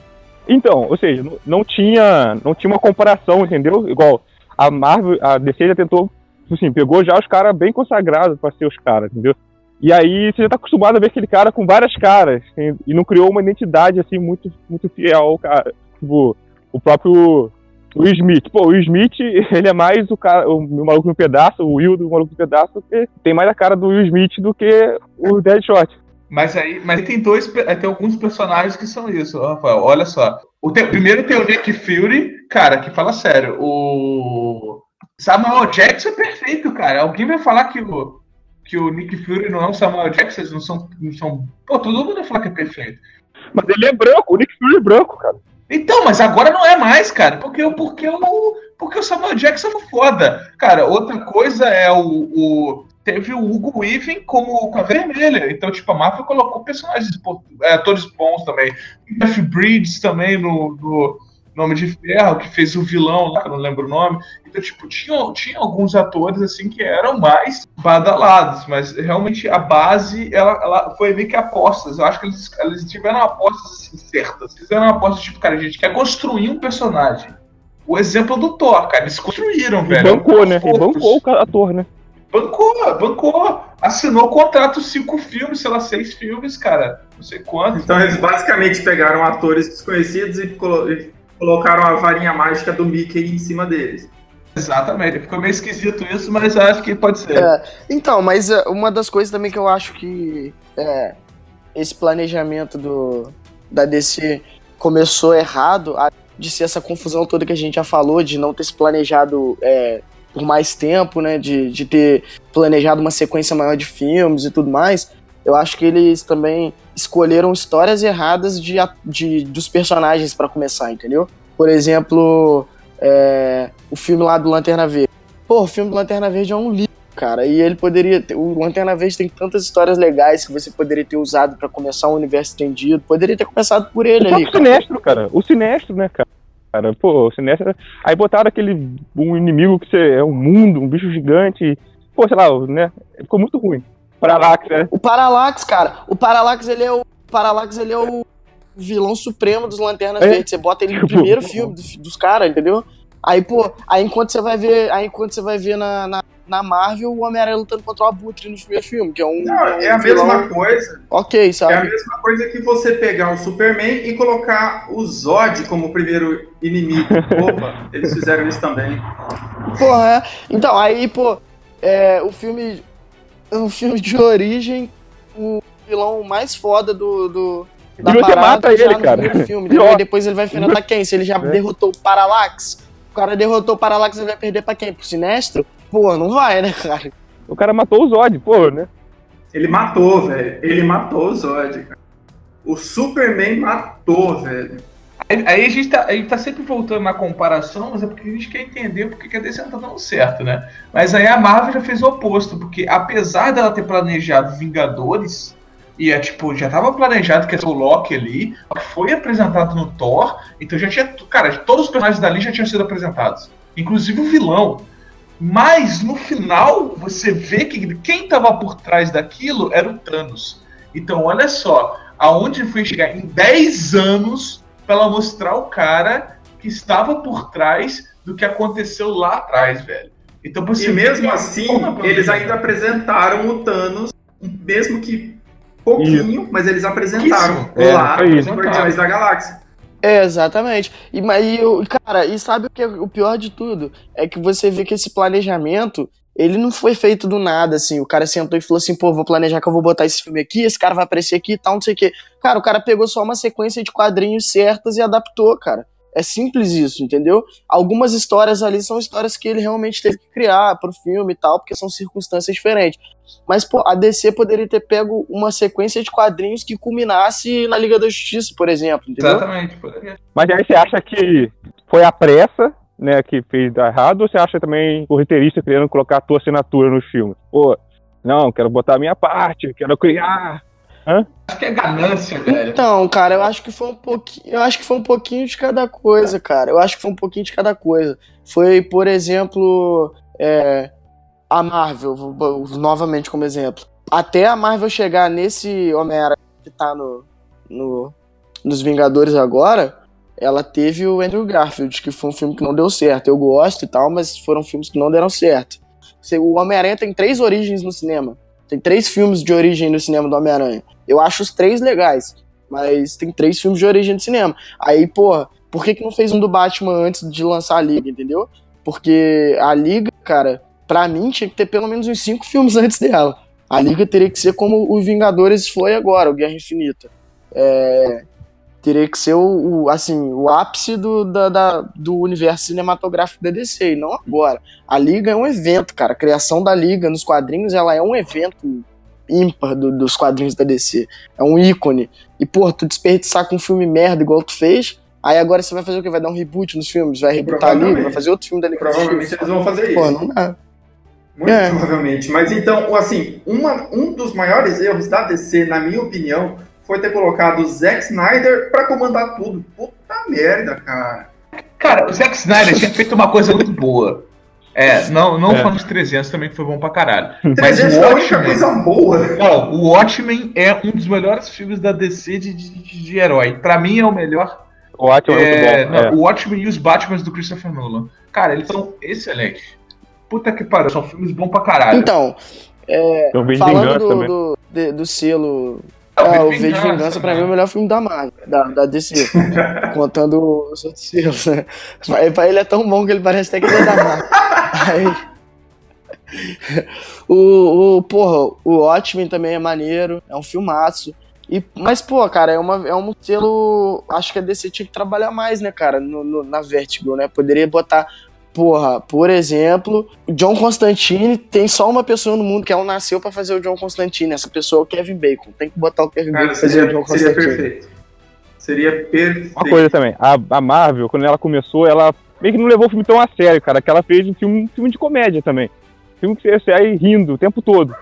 Então, ou seja, não, tinha não tinha uma comparação, entendeu? Igual a Marvel, a DC já tentou, assim, pegou já os caras bem consagrados para ser os caras, entendeu? E aí você já tá acostumado a ver aquele cara com várias caras e, e não criou uma identidade assim muito muito fiel ao cara. Tipo, o próprio o Smith. Pô, o Smith, ele é mais o cara, o, o maluco no pedaço, o Will do maluco no pedaço, que tem mais a cara do Will Smith do que o Deadshot. Mas aí, mas tem dois, tem alguns personagens que são isso, Rafael. Olha só. O te, primeiro tem o Nick Fury, cara, que fala sério. O Samuel Jackson é perfeito, cara. Alguém vai falar que o, que o Nick Fury não é o Samuel Jackson, eles não são, não são. Pô, todo mundo vai falar que é perfeito. Mas ele é branco, o Nick Fury é branco, cara. Então, mas agora não é mais, cara, porque, porque, o, porque o Samuel Jackson é foda. Cara, outra coisa é o, o teve o Hugo Weaving como com a vermelha. Então, tipo, a Marvel colocou personagens, é, atores bons também. Jeff Bridges também no, no Nome de Ferro, que fez o vilão lá, que eu não lembro o nome. Então, tipo, tinha, tinha alguns atores, assim, que eram mais badalados, mas realmente a base, ela, ela foi meio que apostas. Eu acho que eles, eles tiveram apostas, assim, certas. Fizeram uma aposta, tipo, cara, a gente quer construir um personagem. O exemplo do Thor, cara, eles construíram, E velho. bancou, né? E bancou o ator, né? Bancou, bancou. Assinou contrato cinco filmes, sei lá, seis filmes, cara. Não sei quantos. Então eles basicamente pegaram atores desconhecidos e, colo- e colocaram a varinha mágica do Mickey em cima deles. Exatamente. Ficou meio esquisito isso, mas acho que pode ser. É, então, mas é, uma das coisas também que eu acho que é, esse planejamento do, da DC começou errado, a- de ser essa confusão toda que a gente já falou, de não ter se planejado é, por mais tempo, né? De, de ter planejado uma sequência maior de filmes e tudo mais. Eu acho que eles também escolheram histórias erradas de, de dos personagens pra começar, entendeu? Por exemplo, é, o filme lá do Lanterna Verde. Pô, o filme do Lanterna Verde é um livro, cara. E ele poderia. Ter, o Lanterna Verde tem tantas histórias legais que você poderia ter usado pra começar um universo estendido. Poderia ter começado por ele O ali. cara. Sinestro, cara. O Sinestro, né, cara? Cara, pô, o Sinestro. Aí botaram aquele. Um inimigo que você é um mundo, um bicho gigante. Pô, sei lá, né? Ficou muito ruim. Parallax, né? O Parallax, cara. O Parallax, ele é o. o Parallax, ele é o vilão supremo dos Lanternas É. Verdes. Você bota ele no Tipo, primeiro filme dos, dos caras, entendeu? Aí, pô, aí enquanto você vai ver. Aí enquanto você vai ver na, na, na Marvel o Homem-Aranha lutando contra o Abutre no primeiro filme, que é um. Não, é a um vilão mesma coisa. Ok, É a sabe? mesma coisa que você pegar o Superman e colocar o Zod como primeiro inimigo. Opa, eles fizeram isso também. Porra, é. Então, aí, pô, é, o filme. O filme de origem, o vilão mais foda do. do da E você parada mata já ele, no cara. primeiro filme. Pior. Depois, depois ele vai enfrentar quem? Se ele já É. derrotou o Parallax, o cara derrotou o Parallax, ele vai perder pra quem? Pro Sinestro? Pô, não vai, né, cara? O cara matou o Zod, pô, né? Ele matou, velho. Ele matou o Zod, cara. O Superman matou, velho. Aí, aí a, gente tá, a gente tá sempre voltando na comparação, mas é porque a gente quer entender porque que a DC não tá dando certo, né? Mas aí a Marvel já fez o oposto, porque apesar dela ter planejado Vingadores, e é tipo, já tava planejado que ia ser o Loki ali, foi apresentado no Thor, então já tinha. Cara, todos os personagens dali já tinham sido apresentados. Inclusive o vilão. Mas no final, você vê que quem tava por trás daquilo era o Thanos. Então, olha só, aonde foi chegar em 10 anos para ela mostrar o cara que estava por trás do que aconteceu lá atrás, velho. Então você E mesmo assim, eles ainda apresentaram o Thanos, mesmo que pouquinho, mas eles apresentaram Pouquíssimo. lá É, nos isso. Guardiões da Galáxia. É, exatamente. E, mas, e, o- cara, e sabe o que é o pior de tudo? É que você vê que esse planejamento, ele não foi feito do nada, assim. O cara sentou e falou assim, pô, vou planejar que eu vou botar esse filme aqui, esse cara vai aparecer aqui e tal, não sei o quê. Cara, o cara pegou só uma sequência de quadrinhos certas e adaptou, cara. É simples isso, entendeu? Algumas histórias ali são histórias que ele realmente teve que criar pro filme e tal, porque são circunstâncias diferentes. Mas, pô, a DC poderia ter pego uma sequência de quadrinhos que culminasse na Liga da Justiça, por exemplo, entendeu? Exatamente, poderia. Mas aí você acha que foi a pressa, né, que fez dar errado, ou você acha também o roteirista querendo colocar a tua assinatura no filme? Pô, não, quero botar a minha parte, quero criar. Acho que é ganância, velho. Então, cara, eu acho que foi um pouquinho, eu acho que foi um pouquinho de cada coisa, cara. Eu acho que foi um pouquinho de cada coisa. Foi, por exemplo, é, a Marvel, novamente como exemplo, até a Marvel chegar nesse Homem-Aranha que tá no, no, nos Vingadores agora, ela teve o Andrew Garfield, que foi um filme que não deu certo. Eu gosto e tal, mas foram filmes que não deram certo. O Homem-Aranha tem três origens no cinema. Tem três filmes de origem no cinema do Homem-Aranha. Eu acho os três legais, mas tem três filmes de origem no cinema. Aí, porra, por que, que não fez um do Batman antes de lançar a Liga, entendeu? Porque a Liga, cara, pra mim tinha que ter pelo menos uns cinco filmes antes dela. A Liga teria que ser como o Vingadores foi agora, o Guerra Infinita. É, teria que ser o, o, assim, o ápice do, da- da- do universo cinematográfico da DC, e não agora. A Liga é um evento, cara. A criação da Liga nos quadrinhos, ela é um evento ímpar do- dos quadrinhos da DC. É um ícone. E, pô, tu desperdiçar com um filme merda igual tu fez, aí agora você vai fazer o quê? Vai dar um reboot nos filmes? Vai rebootar a Liga? Provavelmente. Vai fazer outro filme da Liga da Provavelmente eles vão fazer isso. Pô, não dá. Muito É. provavelmente. Mas então, assim, uma- um dos maiores erros da DC, na minha opinião, foi ter colocado o Zack Snyder pra comandar tudo. Puta merda, cara. Cara, o Zack Snyder tinha feito uma coisa muito boa. É, não, não É. falando de 300 também, que foi bom pra caralho. Mas 300 o única Watchmen, coisa boa. não, o Watchmen é um dos melhores filmes da DC de, de, de herói. Pra mim é o melhor. O Atman é É, muito bom. não, é. O Watchmen e os Batmans do Christopher Nolan. Cara, eles são excelentes. Puta que pariu, são filmes bons pra caralho. Então, de falando Vingança do, do, de- do selo Não, É, V o V de Vingança pra né? mim é o melhor filme da Marvel, da, da DC. contando os outros selos, né? Mas pra ele é tão bom que ele parece até que ele é da Marvel. Aí. O, o, porra, o Watchmen também é maneiro, é um filmaço. E, mas, pô, cara, é, uma, é um selo. Acho que a DC tinha que trabalhar mais, né, cara, no, no- na Vertigo, né? Poderia botar. Porra, por exemplo, o John Constantine tem só uma pessoa no mundo que ela nasceu pra fazer o John Constantine. Essa pessoa é o Kevin Bacon. Tem que botar o Kevin Cara, Bacon pra fazer o John seria, seria Constantine. perfeito. Seria perfeito. Uma coisa também, a, a Marvel, quando ela começou, ela meio que não levou o filme tão a sério, cara, que ela fez um filme, um filme de comédia também. Filme que você sai rindo o tempo todo.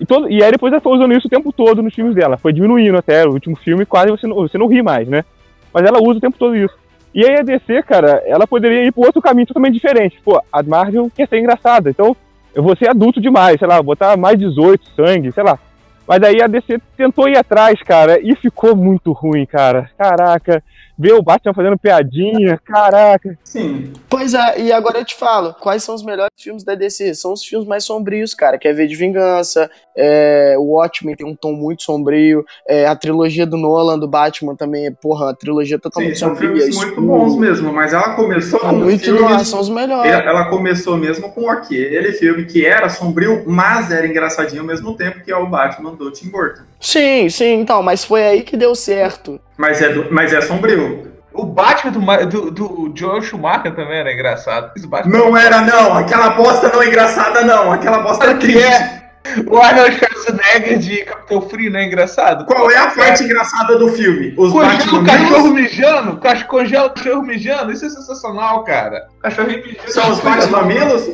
E, todo. e aí depois ela foi usando isso o tempo todo nos filmes dela. Foi diminuindo até. O último filme quase você não, você não ri mais, né? Mas ela usa o tempo todo isso. E aí a DC, cara, ela poderia ir por outro caminho totalmente diferente. Pô, a Marvel quer ser engraçada, então eu vou ser adulto demais, sei lá, botar mais 18, sangue, sei lá. Mas aí a DC tentou ir atrás, cara, e ficou muito ruim, cara. Caraca, ver o Batman fazendo piadinha, caraca. Sim. Pois é, e agora eu te falo, quais são os melhores filmes da DC? São os filmes mais sombrios, cara, que é V de Vingança, é, o Watchmen tem um tom muito sombrio, é, a trilogia do Nolan, do Batman também, é, porra, a trilogia Sim, totalmente são sombria. filmes muito escura. bons mesmo, mas ela começou Tá com muito filmes... nossa, são os melhores. Ela ela começou mesmo com aquele filme que era sombrio, mas era engraçadinho ao mesmo tempo, que é o Batman do Tim Burton. Sim, sim, então, mas foi aí que deu certo. Mas é, do- mas é sombrio. O Batman do, do, do Joel Schumacher também era engraçado. Esse Batman Não era, não. Aquela bosta não é engraçada, não. Aquela bosta é triste. é. O Arnold Schwarzenegger de Capitão Frio não é engraçado? Qual é a parte engraçada do filme? Os Congela o Batman cachorro mijando, congela o cachorro mijando, isso é sensacional, cara. Cachorrinho mijando. São os Batmamilos?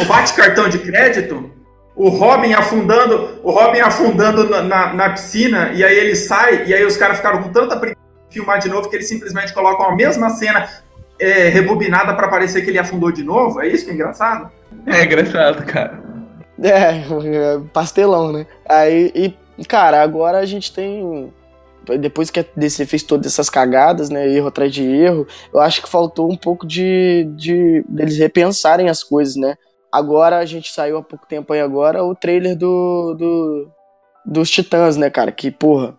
O bate-cartão de crédito? O Robin afundando, o Robin afundando na, na, na piscina, e aí ele sai, e aí os caras ficaram com tanta preguiça de filmar de novo que eles simplesmente colocam a mesma cena é, rebobinada pra parecer que ele afundou de novo. É isso que é engraçado? É engraçado, cara. É, pastelão, né? Aí, e, cara, agora a gente tem. Depois que a DC fez todas essas cagadas, né? Erro atrás de erro, eu acho que faltou um pouco de, de deles repensarem as coisas, né? Agora a gente saiu há pouco tempo aí agora o trailer do, do dos Titãs, né, cara? Que, porra,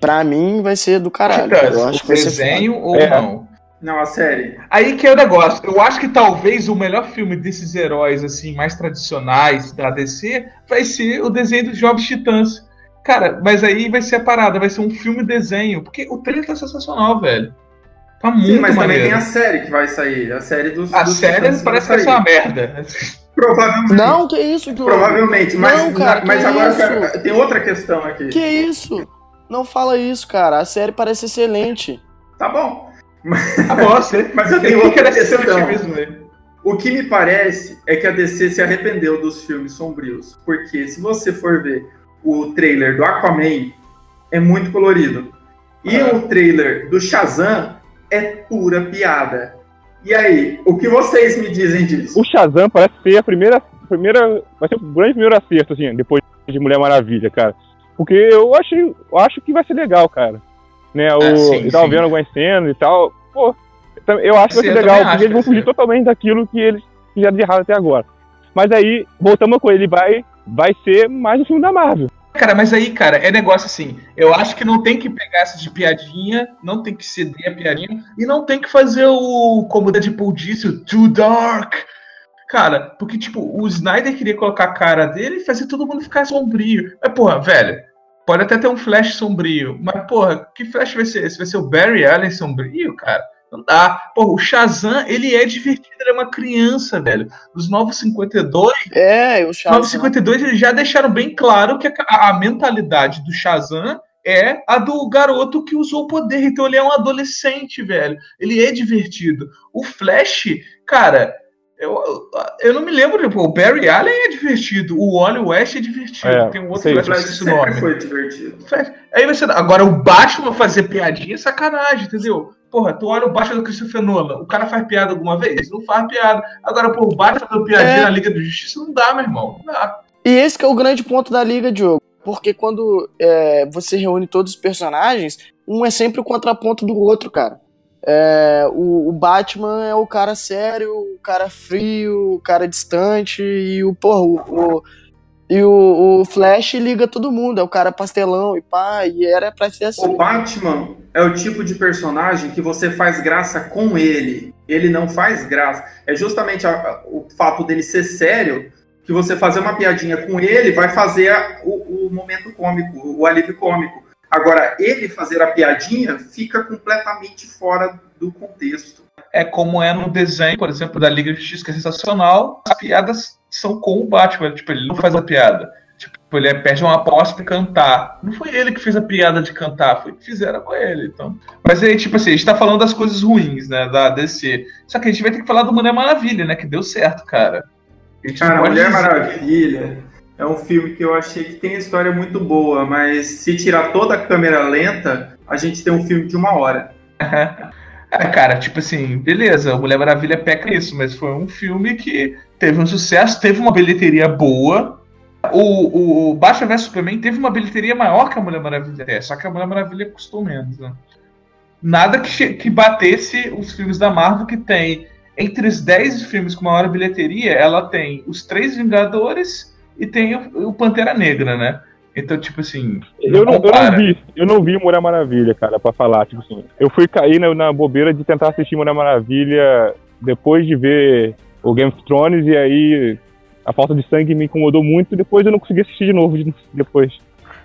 pra mim vai ser do caralho. Titãs, eu acho que o vai ser desenho ou É. não? Não, a série. Aí que é o negócio. Eu acho que talvez o melhor filme desses heróis assim mais tradicionais da DC vai ser o desenho dos Jovens Titãs. Cara, mas aí vai ser a parada, vai ser um filme desenho, porque o trailer tá sensacional, velho. Tá muito Sim, mas também maneiro. tem a série que vai sair. A série dos. A dos série parece que vai ser uma merda. Provavelmente. Não, que isso, Diogo? Provavelmente. Mas, Não, cara, mas que agora cara, tem outra questão aqui. Que isso? Não fala isso, cara. A série parece excelente. Tá bom. Tá bom, você. Mas eu tenho que outra questão. otimismo aí. O que me parece é que a DC se arrependeu dos filmes sombrios. Porque se você for ver o trailer do Aquaman, é muito colorido. E Ah. o trailer do Shazam é pura piada. E aí, o que vocês me dizem disso? O Shazam parece ser a primeira primeira, vai ser o grande primeiro acerto, assim, depois de Mulher Maravilha, cara. Porque eu achei, eu acho que vai ser legal, cara. Né, o, É, sim, eu tava sim. vendo algumas cenas e tal. Pô, eu acho que vai ser legal, acho porque eles vão fugir ser. totalmente daquilo que eles fizeram de errado até agora. Mas aí, voltamos com ele, vai, vai ser mais um filme da Marvel. Cara, mas aí, cara, é negócio assim. Eu acho que não tem que pegar essa de piadinha, não tem que ceder a piadinha, e não tem que fazer o, como o Deadpool disse, o Too Dark. Cara, porque, tipo, o Snyder queria colocar a cara dele e fazer todo mundo ficar sombrio. Mas, porra, velho, pode até ter um Flash sombrio, mas, porra, que Flash vai ser esse? Vai ser o Barry Allen sombrio, cara? Não dá. Porra, o Shazam, ele é divertido, ele é uma criança, velho. Os Novos 52 É, o os Chaves. 952 eles já deixaram bem claro que a, a- mentalidade do Shazam é a do garoto que usou o poder. Então ele é um adolescente, velho. Ele é divertido. O Flash, cara, eu, eu não me lembro. Tipo, o Barry Allen é divertido. O Wally West é divertido. É, Tem um outro sei. O sempre nome. foi divertido. Flash. Aí você. Agora, o Batman fazer piadinha é sacanagem, entendeu? Porra, tu olha o Batman do Christopher Nolan, o cara faz piada alguma vez? Não faz piada. Agora, pô, o Batman fazendo piadinha É. na Liga da Justiça não dá, meu irmão. Não dá. E esse que é o grande ponto da Liga, Diogo. Porque quando é, você reúne todos os personagens, um é sempre o contraponto do outro, cara. É, o, o Batman é o cara sério, o cara frio, o cara distante, e o, porra, o, o- e o, o Flash liga todo mundo, é o cara pastelão e pá, e era pra ser assim. O Batman é o tipo de personagem que você faz graça com ele. Ele não faz graça. É justamente a- a- o fato dele ser sério que você fazer uma piadinha com ele vai fazer a- o, o momento cômico, o alívio cômico. Agora, ele fazer a piadinha fica completamente fora do contexto. é como é no desenho, por exemplo, da Liga de Justiça, que é sensacional. As piadas são com o Batman. Tipo, ele não faz a piada. Tipo, ele perde uma aposta pra cantar. Não foi ele que fez a piada de cantar, foi que fizeram com ele. Então. Mas aí, tipo assim, a gente tá falando das coisas ruins, né? Da DC. Só que a gente vai ter que falar do Mulher Maravilha, né? Que deu certo, cara. Cara, Mulher dizer- Maravilha é um filme que eu achei que tem história muito boa, mas se tirar toda a câmera lenta, a gente tem um filme de uma hora. É, cara, tipo assim, beleza, Mulher Maravilha peca isso, mas foi um filme que teve um sucesso, teve uma bilheteria boa. O, o Batman vs Superman teve uma bilheteria maior que a Mulher Maravilha, é, só que a Mulher Maravilha custou menos. Né? Nada que, que batesse os filmes da Marvel que tem. Entre os 10 filmes com maior bilheteria, ela tem os Três Vingadores e tem o, o Pantera Negra, né? Então, tipo assim. Eu não, eu compara. não vi, eu não vi Mulher Maravilha, cara, pra falar, tipo assim. Eu fui cair na, na bobeira de tentar assistir Mulher Maravilha depois de ver o Game of Thrones e aí a falta de sangue me incomodou muito, depois eu não consegui assistir de novo de- depois.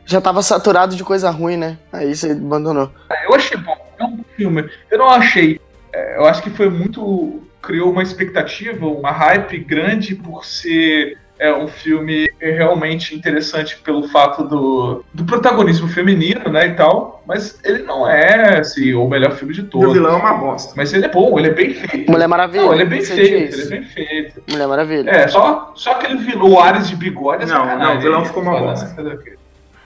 Já tava saturado de coisa ruim, né? Aí você abandonou. Eu achei bom, é um bom filme. Eu não achei. é, Eu acho que foi muito. Criou uma expectativa, uma hype grande por ser é, um filme realmente interessante pelo fato do, do protagonismo feminino, né? E tal. Mas ele não é assim, o melhor filme de E o todos. vilão é uma bosta. Mas ele é bom, ele é bem feito. Mulher Maravilha. Não, ele é bem feito, ele é bem feito. Mulher Maravilha. É, só, só aquele vilão, o Ares de bigode Não, não, o vilão ficou uma bosta. o?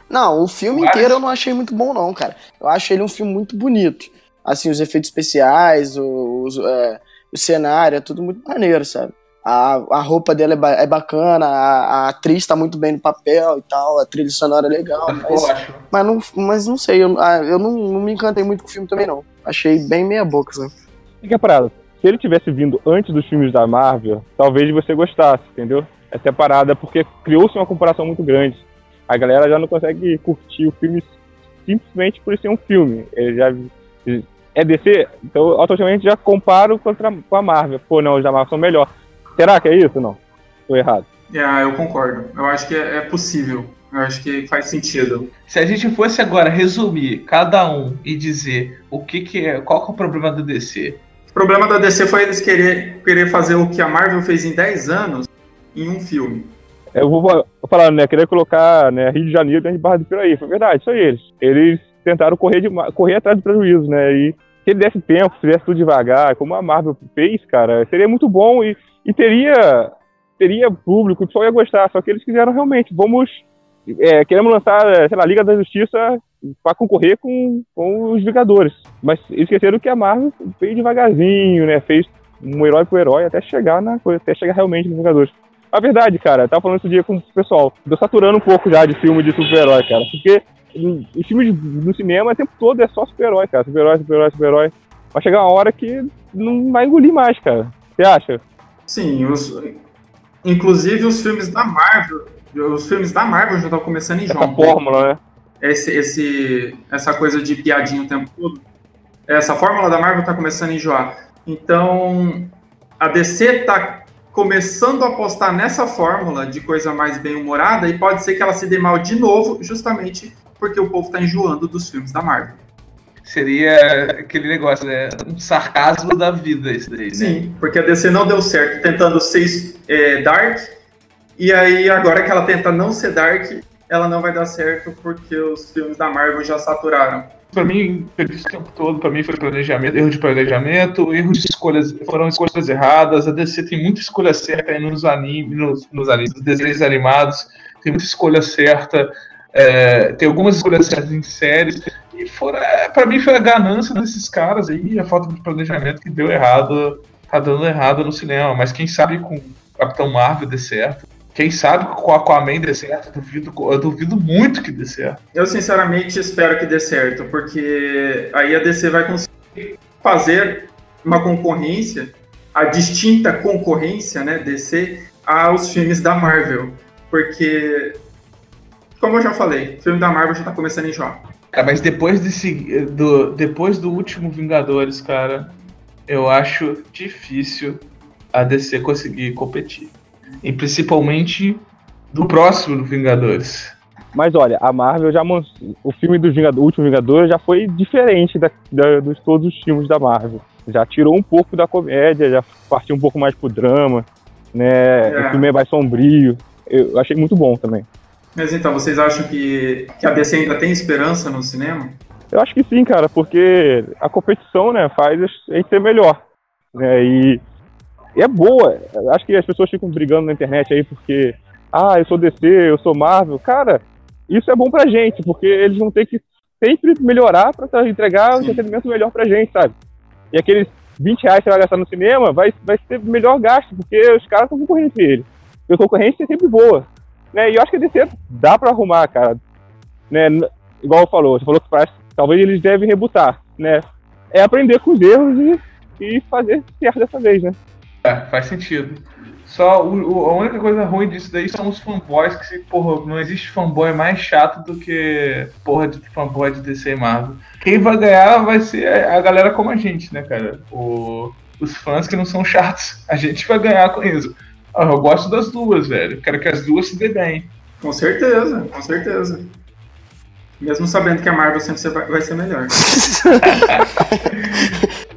Não, o filme Mas- inteiro eu não achei muito bom, não, cara. Eu acho ele um filme muito bonito. Assim, os efeitos especiais, os, é, o cenário, é tudo muito maneiro, sabe? A, a roupa dela é, ba- é bacana, a, a atriz tá muito bem no papel e tal, a trilha sonora é legal, mas, mas, não, mas não sei, eu, ah, eu não, não me encantei muito com o filme também, não. Achei bem meia boca, sabe? E que é parada? Se ele tivesse vindo antes dos filmes da Marvel, talvez você gostasse, entendeu? Essa é a parada, porque criou-se uma comparação muito grande. A galera já não consegue curtir o filme simplesmente por ser um filme. Ele já é DC, então automaticamente já comparo contra, com a Marvel. Pô, não, os da Marvel são melhor. Será que é isso? Não. Tô errado. É, eu concordo. Eu acho que é, é possível. Eu acho que faz sentido. Se a gente fosse agora resumir cada um e dizer o que, que é, qual que é o problema do DC? O problema da DC foi eles querer, querer fazer o que a Marvel fez em 10 anos em um filme. Eu vou vou falar, né? Querer colocar né, Rio de Janeiro dentro de Barra do Piraí. Foi verdade, isso aí eles. Eles tentaram correr, de, correr atrás do prejuízo, né? E se ele desse tempo, fizesse tudo devagar, como a Marvel fez, cara, seria muito bom e, e teria, teria público, o pessoal ia gostar. Só que eles quiseram realmente, vamos. É, queremos lançar, sei lá, Liga da Justiça para concorrer com, com os Vingadores. Mas esqueceram que a Marvel fez devagarzinho, né? Fez um herói pro herói até chegar na até chegar realmente nos Vingadores. A verdade, cara, eu tava falando esse dia com o pessoal. Tô saturando um pouco já de filme de super-herói, cara. Porque em filmes no cinema o tempo todo é só super-herói, cara. Super-herói, super-herói, super-herói. Vai chegar uma hora que não vai engolir mais, cara. Você acha? Sim, os, inclusive os filmes da Marvel. Os filmes da Marvel já estão começando em Essa João. fórmula, né? Esse, esse, essa coisa de piadinha o tempo todo. Essa fórmula da Marvel está começando a enjoar. Então, a DC está começando a apostar nessa fórmula de coisa mais bem-humorada e pode ser que ela se dê mal de novo, justamente porque o povo está enjoando dos filmes da Marvel. Seria aquele negócio, né? Um sarcasmo da vida, isso daí. Né? Sim, porque a DC não deu certo tentando ser é, dark, e aí agora que ela tenta não ser dark, ela não vai dar certo porque os filmes da Marvel já saturaram. Pra mim, eu disse o tempo todo, pra mim foi planejamento, erro de planejamento, erro de escolhas, foram escolhas erradas. A DC tem muita escolha certa aí nos animes, nos, nos animes, nos desenhos animados, tem muita escolha certa, é, tem algumas escolhas certas em séries. E fora, pra mim foi a ganância desses caras aí, a falta de planejamento que deu errado, tá dando errado no cinema. Mas quem sabe com Capitão Marvel dê certo. Quem sabe com Aquaman dê certo, eu duvido, eu duvido muito que dê certo. Eu sinceramente espero que dê certo, porque aí a DC vai conseguir fazer uma concorrência, a distinta concorrência, né, DC, aos filmes da Marvel. Porque, como eu já falei, o filme da Marvel já tá começando a enjoar. É, mas depois desse. Do, depois do último Vingadores, cara, eu acho difícil a DC conseguir competir. E principalmente do próximo Vingadores. Mas olha, a Marvel já o filme do Vingador, último Vingador já foi diferente da, da, dos todos os filmes da Marvel. Já tirou um pouco da comédia, já partiu um pouco mais pro drama, né? É. O filme é mais sombrio. Eu achei muito bom também. Mas então, vocês acham que, que a DC ainda tem esperança no cinema? Eu acho que sim, cara, porque a competição, né, faz a gente ser melhor. Né, e, e é boa. Acho que as pessoas ficam brigando na internet aí porque, ah, eu sou DC, eu sou Marvel. Cara, isso é bom pra gente, porque eles vão ter que sempre melhorar pra entregar um entretenimento melhor pra gente, sabe? E aqueles 20 reais que você vai gastar no cinema vai, vai ser melhor gasto, porque os caras estão concorrendo entre eles. E a concorrência é sempre boa. Né? E eu acho que a DC dá para arrumar, cara. Né? Igual falou, você falou que parece, talvez eles devem rebutar, né? É aprender com os erros e, e fazer certo dessa vez, né? É, faz sentido. Só o, o, a única coisa ruim disso daí são os fanboys, que, porra, não existe fanboy mais chato do que porra de fanboy de DC Marvel. Quem vai ganhar vai ser a galera como a gente, né, cara? O, os fãs que não são chatos. A gente vai ganhar com isso. Ah, eu gosto das duas, velho. Quero que as duas se dê bem. Com certeza, com certeza. Mesmo sabendo que a Marvel sempre vai ser melhor.